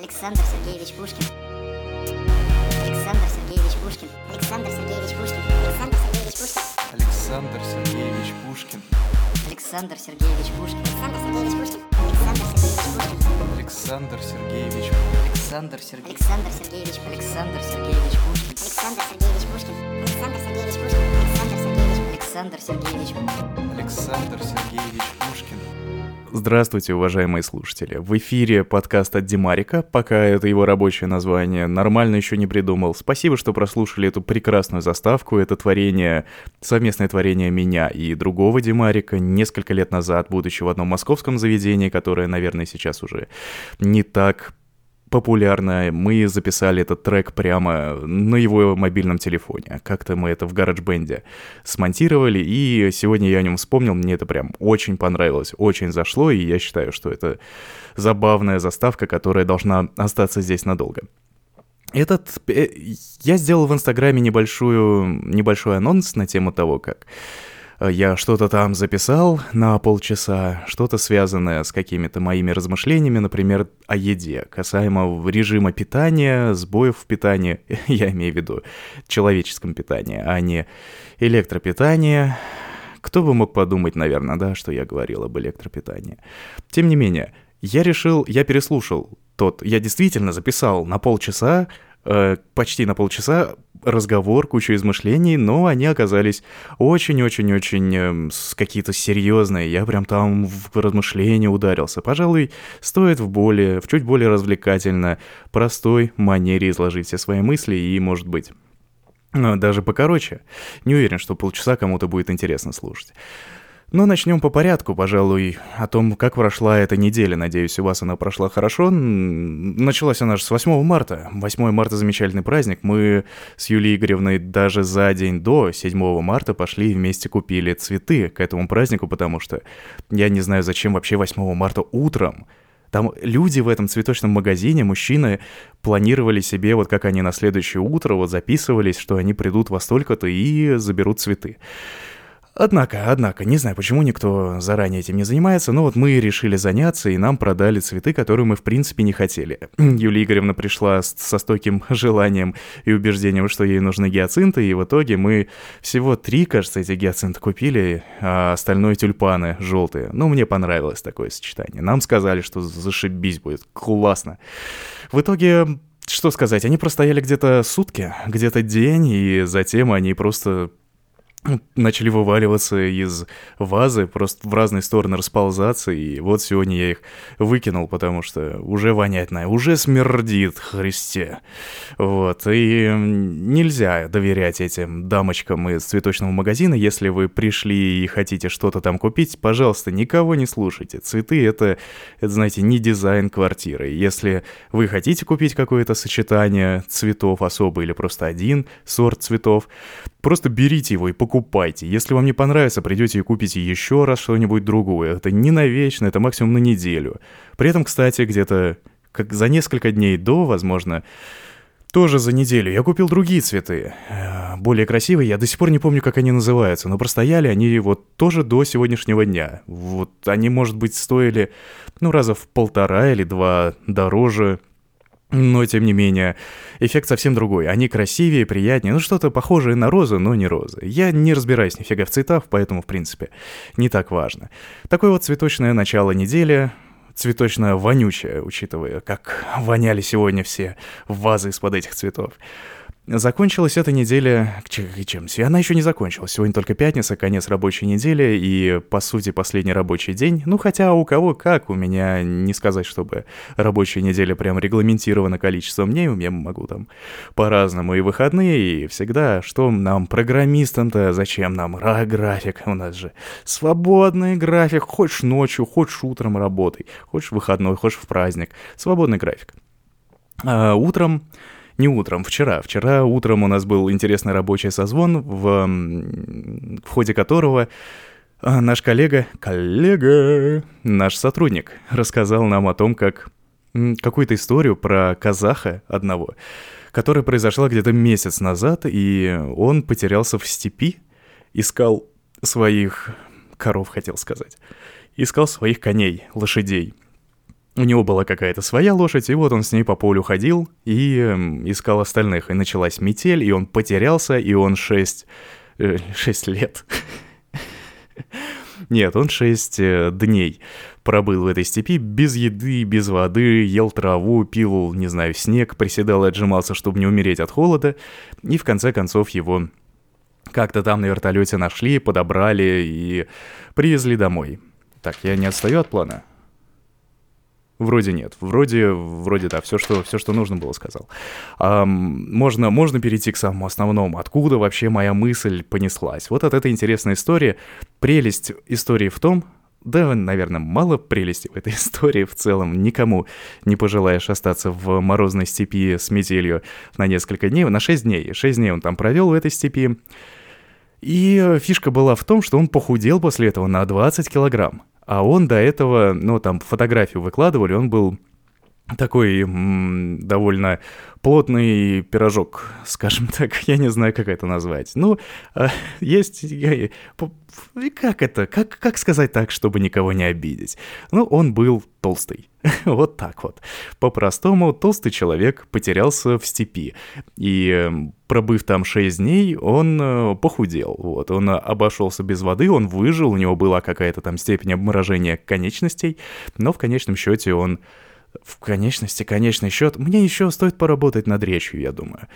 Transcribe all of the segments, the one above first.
Александр Сергеевич Пушкин. Александр Сергеевич Пушкин. Александр Сергеевич Пушкин. Александр Сергеевич Пушкин. Александр Сергеевич Пушкин. Александр Сергеевич Пушкин. Александр Сергеевич Пушкин. Александр Сергеевич. Александр Сергеевич. Александр Сергеевич Пушкин. Александр Сергеевич Пушкин. Александр Сергеевич Пушкин. Александр Сергеевич. Александр Сергеевич Пушкин. Здравствуйте, уважаемые слушатели. В эфире подкаст от Димарика, пока это его рабочее название, нормально еще не придумал. Спасибо, что прослушали эту прекрасную заставку. Это творение, совместное творение меня и другого Димарика несколько лет назад, будучи в одном московском заведении, которое, наверное, сейчас уже не так популярно. Мы записали этот трек прямо на его мобильном телефоне. Как-то мы это в GarageBand смонтировали, и сегодня я о нем вспомнил, мне это прям очень понравилось, очень зашло, и я считаю, что это забавная заставка, которая должна остаться здесь надолго. Этот... э, Я сделал в Инстаграме небольшую, небольшой анонс на тему того, как я что-то там записал на полчаса, что-то связанное с какими-то моими размышлениями, например, о еде, касаемо режима питания, сбоев в питании, я имею в виду человеческом питании, а не электропитании. Кто бы мог подумать, наверное, да, что я говорил об электропитании. Тем не менее, я решил, я переслушал тот, я действительно записал на полчаса, э, почти на полчаса разговор, кучу измышлений, но они оказались очень-очень-очень с- какие-то серьезные. Я прям там в размышления ударился. Пожалуй, стоит в более, в чуть более развлекательно, простой манере изложить все свои мысли и, может быть, э, даже покороче. Не уверен, что полчаса кому-то будет интересно слушать. Но начнем по порядку, пожалуй, о том, как прошла эта неделя. Надеюсь, у вас она прошла хорошо. Началась она же с 8 марта. 8 марта замечательный праздник. Мы с Юлией Игоревной даже за день до 7 марта пошли и вместе купили цветы к этому празднику, потому что я не знаю, зачем вообще 8 марта утром там люди в этом цветочном магазине, мужчины, планировали себе, вот как они на следующее утро вот записывались, что они придут во столько-то и заберут цветы. Однако, однако, не знаю, почему никто заранее этим не занимается, но вот мы решили заняться, и нам продали цветы, которые мы в принципе не хотели. Юлия Игоревна пришла с- со стойким желанием и убеждением, что ей нужны гиацинты, и в итоге мы всего три, кажется, эти гиацинты купили, а остальное тюльпаны желтые. Ну, мне понравилось такое сочетание. Нам сказали, что зашибись будет, классно. В итоге что сказать, они простояли где-то сутки, где-то день, и затем они просто начали вываливаться из вазы, просто в разные стороны расползаться, и вот сегодня я их выкинул, потому что уже вонять на, уже смердит, Христе. Вот, и нельзя доверять этим дамочкам из цветочного магазина, если вы пришли и хотите что-то там купить, пожалуйста, никого не слушайте. Цветы это, это, знаете, не дизайн квартиры. Если вы хотите купить какое-то сочетание цветов особо или просто один сорт цветов, Просто берите его и покупайте. Если вам не понравится, придете и купите еще раз что-нибудь другое. Это не навечно, это максимум на неделю. При этом, кстати, где-то как за несколько дней до, возможно, тоже за неделю я купил другие цветы. э, Более красивые, я до сих пор не помню, как они называются, но простояли они вот тоже до сегодняшнего дня. Вот они, может быть, стоили, ну, раза в полтора или два дороже, но, тем не менее, эффект совсем другой. Они красивее, приятнее, ну что-то похожее на розы, но не розы. Я не разбираюсь нифига в цветах, поэтому, в принципе, не так важно. Такое вот цветочное начало недели, цветочно вонючее, учитывая, как воняли сегодня все вазы из-под этих цветов. Закончилась эта неделя... Чем? Она еще не закончилась. Сегодня только пятница, конец рабочей недели и, по сути, последний рабочий день. Ну, хотя у кого как, у меня не сказать, чтобы рабочая неделя прям регламентирована количеством дней. У меня могу там по-разному и выходные, и всегда. Что нам, программистам-то, зачем нам Ра- график? У нас же свободный график. Хочешь ночью, хочешь утром работай. Хочешь выходной, хочешь в праздник. Свободный график. А утром не утром, вчера. Вчера утром у нас был интересный рабочий созвон, в, в ходе которого а, наш коллега, коллега, наш сотрудник рассказал нам о том, как какую-то историю про казаха одного, которая произошла где-то месяц назад, и он потерялся в степи, искал своих коров, хотел сказать, искал своих коней, лошадей. У него была какая-то своя лошадь, и вот он с ней по полю ходил и э, искал остальных. И началась метель, и он потерялся, и он 6... Э, 6 лет. Нет, он 6 э, дней пробыл в этой степи без еды, без воды, ел траву, пил, не знаю, снег, приседал и отжимался, чтобы не умереть от холода, и в конце концов его как-то там на вертолете нашли, подобрали и привезли домой. Так, я не отстаю от плана? Вроде нет. Вроде, вроде да, все, что, все, что нужно было, сказал. А, можно, можно перейти к самому основному. Откуда вообще моя мысль понеслась? Вот от этой интересной истории. Прелесть истории в том, да, наверное, мало прелести в этой истории в целом. Никому не пожелаешь остаться в морозной степи с метелью на несколько дней, на 6 дней. 6 дней он там провел в этой степи. И фишка была в том, что он похудел после этого на 20 килограмм. А он до этого, ну, там фотографию выкладывали, он был такой м- довольно плотный пирожок, скажем так, я не знаю, как это назвать. Ну, э, есть... Э, как это? Как, как сказать так, чтобы никого не обидеть? Ну, он был толстый. вот так вот. По-простому, толстый человек потерялся в степи. И пробыв там 6 дней, он э, похудел. Вот, он обошелся без воды, он выжил, у него была какая-то там степень обморожения конечностей, но в конечном счете он в конечности, конечный счет, мне еще стоит поработать над речью, я думаю.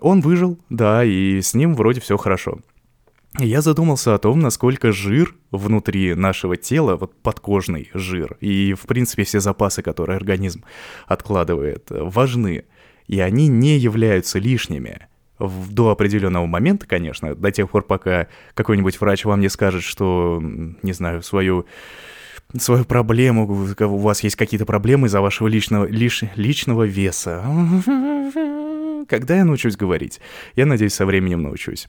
Он выжил, да, и с ним вроде все хорошо. Я задумался о том, насколько жир внутри нашего тела, вот подкожный жир, и, в принципе, все запасы, которые организм откладывает, важны. И они не являются лишними. До определенного момента, конечно, до тех пор, пока какой-нибудь врач вам не скажет, что, не знаю, свою свою проблему, у вас есть какие-то проблемы из-за вашего личного, лиш, личного веса. Когда я научусь говорить? Я надеюсь, со временем научусь.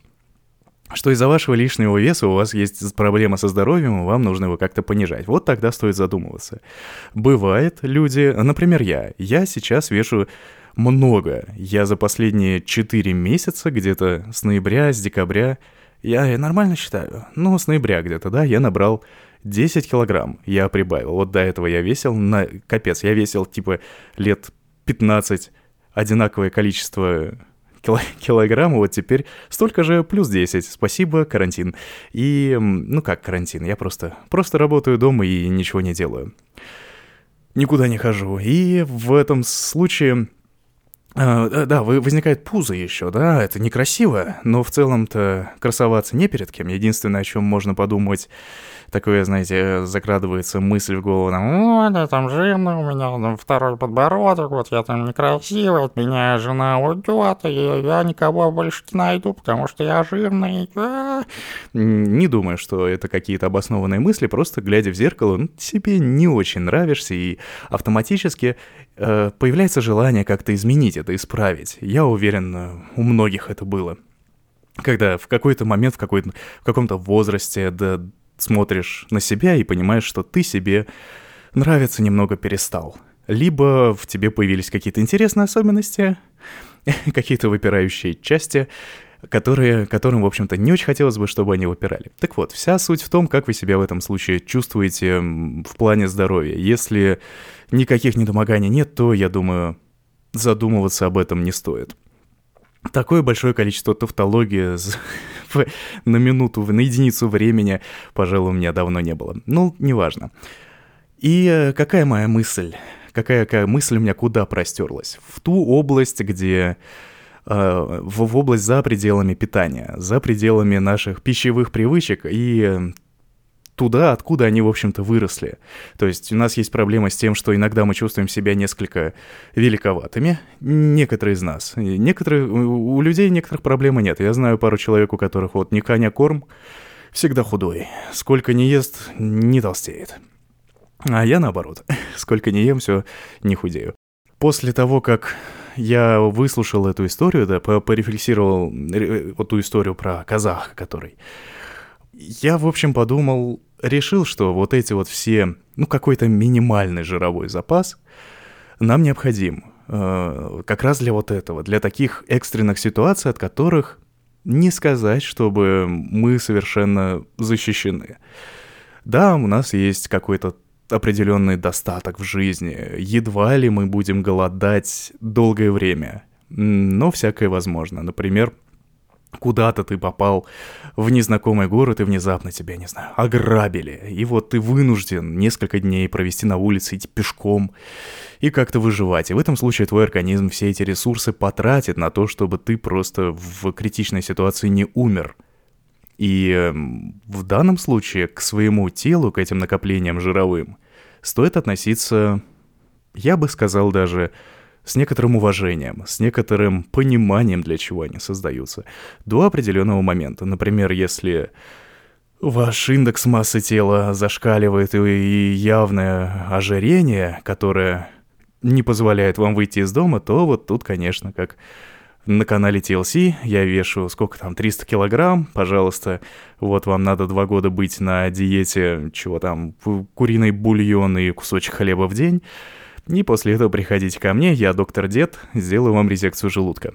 Что из-за вашего лишнего веса у вас есть проблема со здоровьем, и вам нужно его как-то понижать. Вот тогда стоит задумываться. Бывает, люди, например, я. Я сейчас вешу много. Я за последние 4 месяца, где-то с ноября, с декабря, я, нормально считаю, ну, с ноября где-то, да, я набрал 10 килограмм я прибавил. Вот до этого я весил на... Капец, я весил типа лет 15 одинаковое количество кило... килограмм, вот теперь столько же плюс 10. Спасибо, карантин. И, ну как карантин, я просто, просто работаю дома и ничего не делаю. Никуда не хожу. И в этом случае... Uh, да, возникает пузо еще, да, это некрасиво, но в целом-то красоваться не перед кем. Единственное, о чем можно подумать, такое, знаете, закрадывается мысль в голову, там, о, там жирно, у меня там второй подбородок, вот я там некрасивый, от меня жена уйдет, и я никого больше не найду, потому что я жирный. А. Не думаю, что это какие-то обоснованные мысли, просто глядя в зеркало, ну, себе не очень нравишься, и автоматически э, появляется желание как-то изменить это, исправить. Я уверен, у многих это было когда в какой-то момент, в, какой в каком-то возрасте, да, смотришь на себя и понимаешь, что ты себе нравиться немного перестал. Либо в тебе появились какие-то интересные особенности, какие-то выпирающие части, которые, которым, в общем-то, не очень хотелось бы, чтобы они выпирали. Так вот, вся суть в том, как вы себя в этом случае чувствуете в плане здоровья. Если никаких недомоганий нет, то, я думаю, задумываться об этом не стоит. Такое большое количество тавтологии на минуту, на единицу времени, пожалуй, у меня давно не было. Ну, неважно. И э, какая моя мысль? Какая, какая мысль у меня куда простерлась? В ту область, где в, в область за пределами питания, за пределами наших пищевых привычек и туда, откуда они, в общем-то, выросли. То есть у нас есть проблема с тем, что иногда мы чувствуем себя несколько великоватыми, некоторые из нас. Некоторые, у людей некоторых проблем нет. Я знаю пару человек, у которых вот ни коня корм, всегда худой. Сколько не ест, не толстеет. А я наоборот. Сколько не ем, все не худею. После того, как я выслушал эту историю, да, порефлексировал вот ту историю про казаха, который... Я, в общем, подумал, решил, что вот эти вот все, ну, какой-то минимальный жировой запас нам необходим. Э, как раз для вот этого, для таких экстренных ситуаций, от которых не сказать, чтобы мы совершенно защищены. Да, у нас есть какой-то определенный достаток в жизни. Едва ли мы будем голодать долгое время. Но всякое возможно. Например, куда-то ты попал в незнакомый город, и внезапно тебя, не знаю, ограбили. И вот ты вынужден несколько дней провести на улице, идти пешком и как-то выживать. И в этом случае твой организм все эти ресурсы потратит на то, чтобы ты просто в критичной ситуации не умер. И эм, в данном случае к своему телу, к этим накоплениям жировым, стоит относиться, я бы сказал даже, с некоторым уважением, с некоторым пониманием, для чего они создаются, до определенного момента. Например, если ваш индекс массы тела зашкаливает и явное ожирение, которое не позволяет вам выйти из дома, то вот тут, конечно, как на канале TLC я вешу, сколько там, 300 килограмм, пожалуйста, вот вам надо два года быть на диете, чего там, куриный бульон и кусочек хлеба в день, и после этого приходите ко мне, я доктор Дед, сделаю вам резекцию желудка.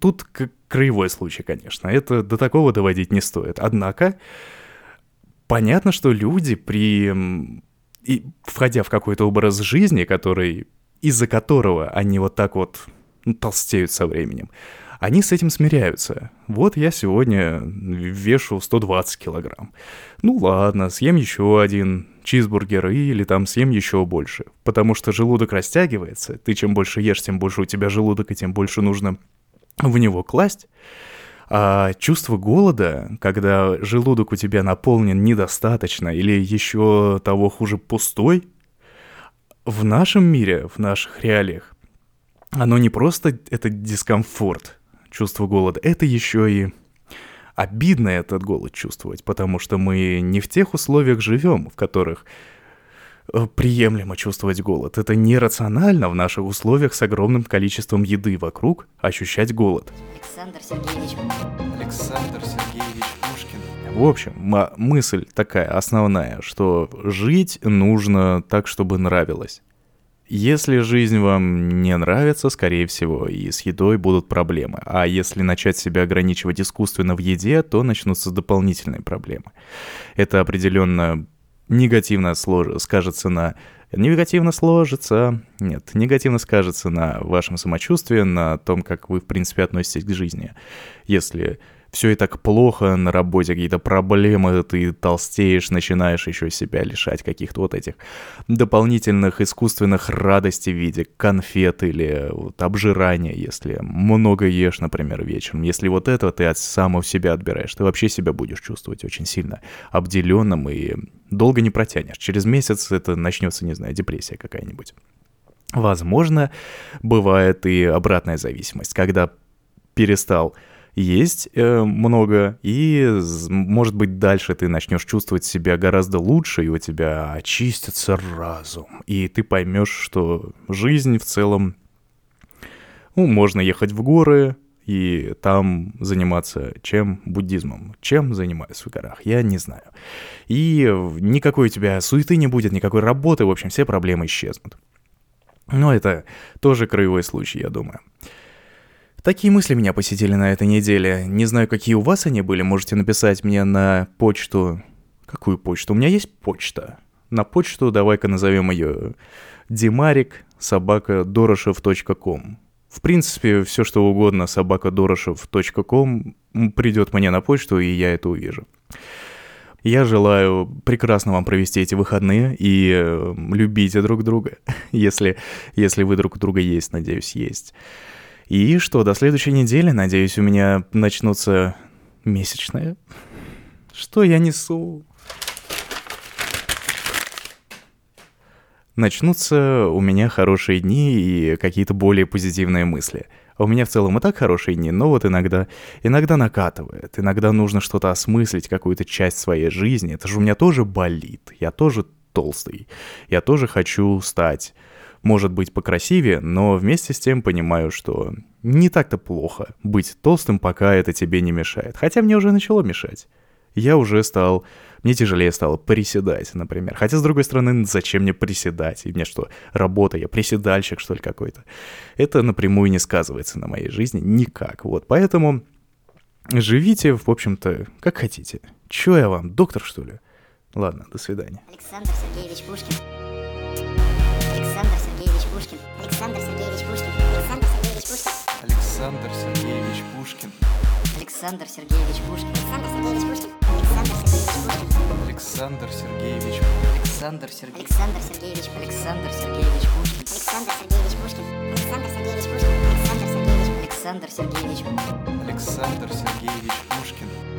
Тут краевой случай, конечно, это до такого доводить не стоит. Однако, понятно, что люди при... И входя в какой-то образ жизни, который из-за которого они вот так вот толстеют со временем, они с этим смиряются. Вот я сегодня вешу 120 килограмм. Ну ладно, съем еще один чизбургер или там съем еще больше. Потому что желудок растягивается. Ты чем больше ешь, тем больше у тебя желудок, и тем больше нужно в него класть. А чувство голода, когда желудок у тебя наполнен недостаточно или еще того хуже пустой, в нашем мире, в наших реалиях, оно не просто это дискомфорт, чувство голода, это еще и обидно этот голод чувствовать, потому что мы не в тех условиях живем, в которых э, приемлемо чувствовать голод. Это нерационально в наших условиях с огромным количеством еды вокруг ощущать голод. Александр Сергеевич. Александр Сергеевич Пушкин. В общем, мысль такая основная, что жить нужно так, чтобы нравилось. Если жизнь вам не нравится, скорее всего, и с едой будут проблемы. А если начать себя ограничивать искусственно в еде, то начнутся дополнительные проблемы. Это определенно негативно слож... скажется на... Негативно сложится... Нет, негативно скажется на вашем самочувствии, на том, как вы, в принципе, относитесь к жизни. Если все и так плохо на работе, какие-то проблемы, ты толстеешь, начинаешь еще себя лишать каких-то вот этих дополнительных искусственных радостей в виде конфет или вот обжирания, если много ешь, например, вечером. Если вот это ты от самого себя отбираешь, ты вообще себя будешь чувствовать очень сильно обделенным и долго не протянешь. Через месяц это начнется, не знаю, депрессия какая-нибудь. Возможно, бывает и обратная зависимость, когда перестал есть э, много, и, может быть, дальше ты начнешь чувствовать себя гораздо лучше, и у тебя очистится разум, и ты поймешь, что жизнь в целом... Ну, можно ехать в горы, и там заниматься чем? Буддизмом. Чем занимаюсь в горах? Я не знаю. И никакой у тебя суеты не будет, никакой работы, в общем, все проблемы исчезнут. Но это тоже краевой случай, я думаю. Такие мысли меня посетили на этой неделе. Не знаю, какие у вас они были. Можете написать мне на почту... Какую почту? У меня есть почта. На почту давай-ка назовем ее Димарик собака дорошев.ком. В принципе, все что угодно собака дорошев.ком придет мне на почту, и я это увижу. Я желаю прекрасно вам провести эти выходные и э, любите друг друга, если, если вы друг друга есть, надеюсь, есть. И что, до следующей недели, надеюсь, у меня начнутся месячные. Что я несу? Начнутся у меня хорошие дни и какие-то более позитивные мысли. У меня в целом и так хорошие дни, но вот иногда, иногда накатывает. Иногда нужно что-то осмыслить, какую-то часть своей жизни. Это же у меня тоже болит. Я тоже толстый. Я тоже хочу стать может быть покрасивее, но вместе с тем понимаю, что не так-то плохо быть толстым, пока это тебе не мешает. Хотя мне уже начало мешать. Я уже стал... Мне тяжелее стало приседать, например. Хотя, с другой стороны, зачем мне приседать? И мне что, работа, я приседальщик, что ли, какой-то? Это напрямую не сказывается на моей жизни никак. Вот, поэтому живите, в общем-то, как хотите. Чё я вам, доктор, что ли? Ладно, до свидания. Александр Сергеевич Пушкин. Александр Сергеевич Пушкин. Александр Сергеевич Пушкин. Александр Сергеевич Пушкин. Александр Сергеевич Пушкин. Александр Сергеевич Пушкин. Александр Сергеевич Пушкин. Александр Сергеевич Пушкин. Александр Сергеевич. Александр Сергеевич. Александр Сергеевич. Александр Сергеевич Пушкин. Александр Сергеевич Пушкин. Александр Сергеевич Пушкин. Александр Сергеевич. Александр Сергеевич. Александр Сергеевич Пушкин.